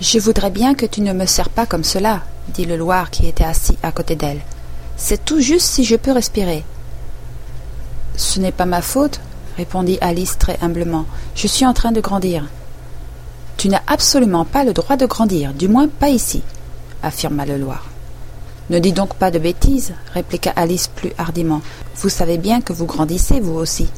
Je voudrais bien que tu ne me sers pas comme cela, dit le Loir qui était assis à côté d'elle. C'est tout juste si je peux respirer. Ce n'est pas ma faute, répondit Alice très humblement. Je suis en train de grandir. Tu n'as absolument pas le droit de grandir, du moins pas ici, affirma le Loir. Ne dis donc pas de bêtises, répliqua Alice plus hardiment. Vous savez bien que vous grandissez, vous aussi.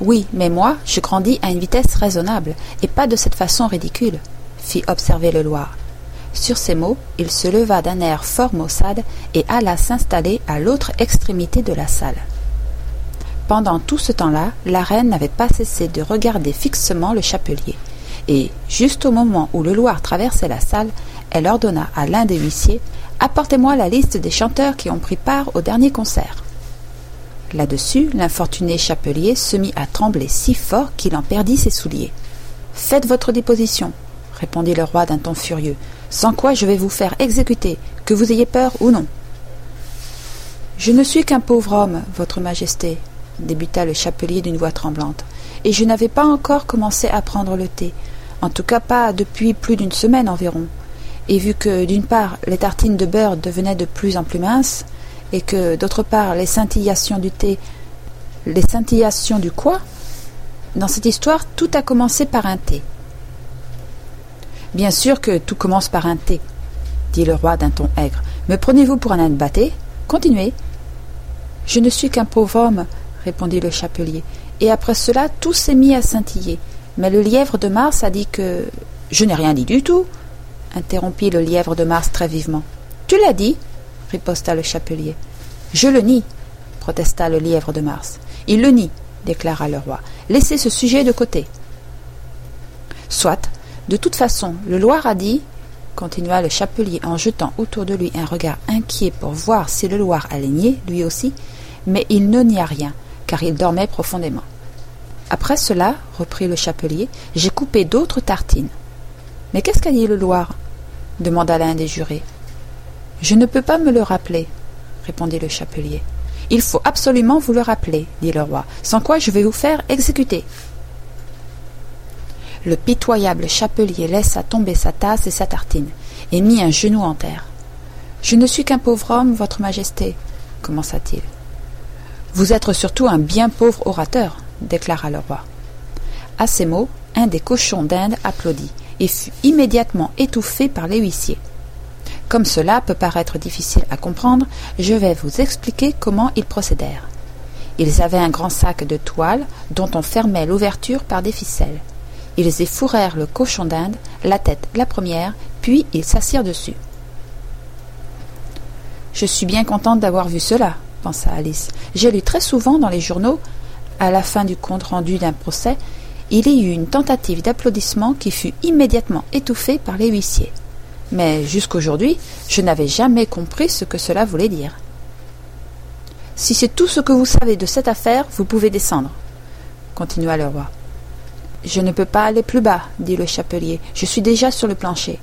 Oui, mais moi, je grandis à une vitesse raisonnable, et pas de cette façon ridicule, fit observer le Loir. Sur ces mots, il se leva d'un air fort maussade et alla s'installer à l'autre extrémité de la salle. Pendant tout ce temps-là, la reine n'avait pas cessé de regarder fixement le chapelier, et, juste au moment où le Loir traversait la salle, elle ordonna à l'un des huissiers Apportez-moi la liste des chanteurs qui ont pris part au dernier concert. Là-dessus, l'infortuné chapelier se mit à trembler si fort qu'il en perdit ses souliers. Faites votre déposition, répondit le roi d'un ton furieux, sans quoi je vais vous faire exécuter, que vous ayez peur ou non. Je ne suis qu'un pauvre homme, votre majesté, débuta le chapelier d'une voix tremblante, et je n'avais pas encore commencé à prendre le thé, en tout cas pas depuis plus d'une semaine environ. Et vu que, d'une part, les tartines de beurre devenaient de plus en plus minces, et que, d'autre part, les scintillations du thé. Les scintillations du quoi? Dans cette histoire, tout a commencé par un thé. Bien sûr que tout commence par un thé, dit le roi d'un ton aigre. Me prenez-vous pour un âne Continuez. Je ne suis qu'un pauvre homme, répondit le chapelier, et après cela tout s'est mis à scintiller. Mais le lièvre de Mars a dit que. Je n'ai rien dit du tout, interrompit le lièvre de Mars très vivement. Tu l'as dit, riposta le chapelier. Je le nie, protesta le lièvre de Mars. Il le nie, déclara le roi. Laissez ce sujet de côté. Soit, de toute façon, le Loir a dit, continua le chapelier en jetant autour de lui un regard inquiet pour voir si le Loir allait nier, lui aussi, mais il ne nia rien, car il dormait profondément. Après cela, reprit le chapelier, j'ai coupé d'autres tartines. Mais qu'est-ce qu'a dit le Loir? demanda l'un des jurés. Je ne peux pas me le rappeler, répondit le chapelier. Il faut absolument vous le rappeler, dit le roi, sans quoi je vais vous faire exécuter. Le pitoyable chapelier laissa tomber sa tasse et sa tartine, et mit un genou en terre. Je ne suis qu'un pauvre homme, votre majesté, commença-t-il. Vous êtes surtout un bien pauvre orateur, déclara le roi. À ces mots, un des cochons d'Inde applaudit, et fut immédiatement étouffé par les huissiers. Comme cela peut paraître difficile à comprendre, je vais vous expliquer comment ils procédèrent. Ils avaient un grand sac de toile dont on fermait l'ouverture par des ficelles. Ils y fourrèrent le cochon d'Inde, la tête la première, puis ils s'assirent dessus. Je suis bien contente d'avoir vu cela, pensa Alice. J'ai lu très souvent dans les journaux, à la fin du compte rendu d'un procès, il y eut une tentative d'applaudissement qui fut immédiatement étouffée par les huissiers. Mais jusqu'aujourd'hui, je n'avais jamais compris ce que cela voulait dire. Si c'est tout ce que vous savez de cette affaire, vous pouvez descendre, continua le roi. Je ne peux pas aller plus bas, dit le chapelier. Je suis déjà sur le plancher.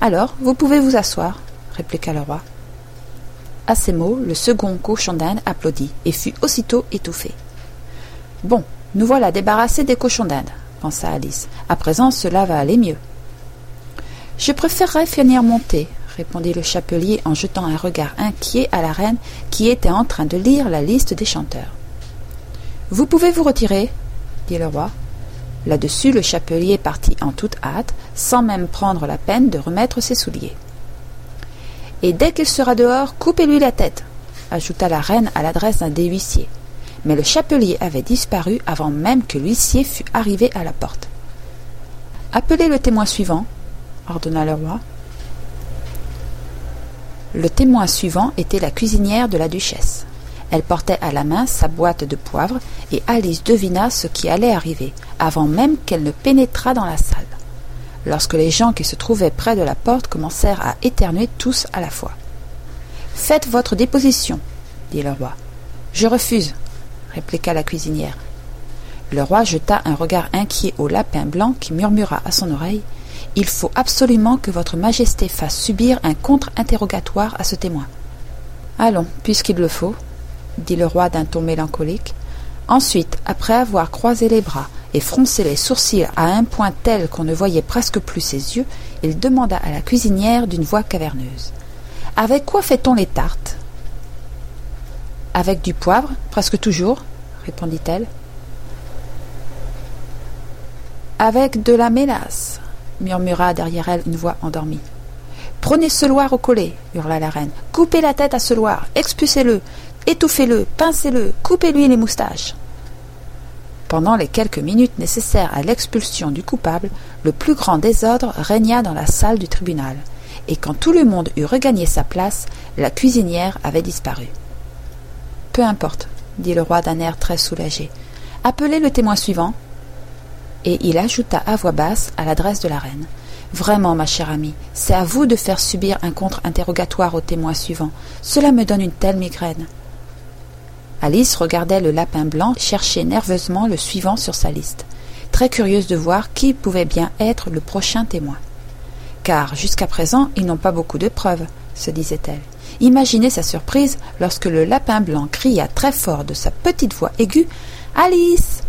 Alors, vous pouvez vous asseoir, répliqua le roi. À ces mots, le second cochon d'Inde applaudit et fut aussitôt étouffé. Bon, nous voilà débarrassés des cochons d'Inde, pensa Alice. À présent, cela va aller mieux. Je préférerais finir mon répondit le chapelier en jetant un regard inquiet à la reine qui était en train de lire la liste des chanteurs. Vous pouvez vous retirer, dit le roi. Là-dessus, le chapelier partit en toute hâte, sans même prendre la peine de remettre ses souliers. Et dès qu'il sera dehors, coupez-lui la tête, ajouta la reine à l'adresse d'un des huissiers. Mais le chapelier avait disparu avant même que l'huissier fût arrivé à la porte. Appelez le témoin suivant, ordonna le roi. Le témoin suivant était la cuisinière de la duchesse. Elle portait à la main sa boîte de poivre, et Alice devina ce qui allait arriver, avant même qu'elle ne pénétrât dans la salle. Lorsque les gens qui se trouvaient près de la porte commencèrent à éternuer tous à la fois. Faites votre déposition, dit le roi. Je refuse, répliqua la cuisinière. Le roi jeta un regard inquiet au lapin blanc qui murmura à son oreille. Il faut absolument que votre majesté fasse subir un contre-interrogatoire à ce témoin. Allons, puisqu'il le faut, dit le roi d'un ton mélancolique. Ensuite, après avoir croisé les bras et fronçait les sourcils à un point tel qu'on ne voyait presque plus ses yeux, il demanda à la cuisinière d'une voix caverneuse. Avec quoi fait-on les tartes Avec du poivre, presque toujours, répondit-elle. Avec de la mélasse, murmura derrière elle une voix endormie. Prenez ce loir au collet, hurla la reine. Coupez la tête à ce loir, expulsez-le, étouffez-le, pincez-le, coupez-lui les moustaches. Pendant les quelques minutes nécessaires à l'expulsion du coupable, le plus grand désordre régna dans la salle du tribunal, et quand tout le monde eut regagné sa place, la cuisinière avait disparu. Peu importe, dit le roi d'un air très soulagé. Appelez le témoin suivant. Et il ajouta à voix basse à l'adresse de la reine. Vraiment, ma chère amie, c'est à vous de faire subir un contre-interrogatoire au témoin suivant. Cela me donne une telle migraine. Alice regardait le lapin blanc chercher nerveusement le suivant sur sa liste, très curieuse de voir qui pouvait bien être le prochain témoin. Car jusqu'à présent ils n'ont pas beaucoup de preuves, se disait-elle. Imaginez sa surprise lorsque le lapin blanc cria très fort de sa petite voix aiguë Alice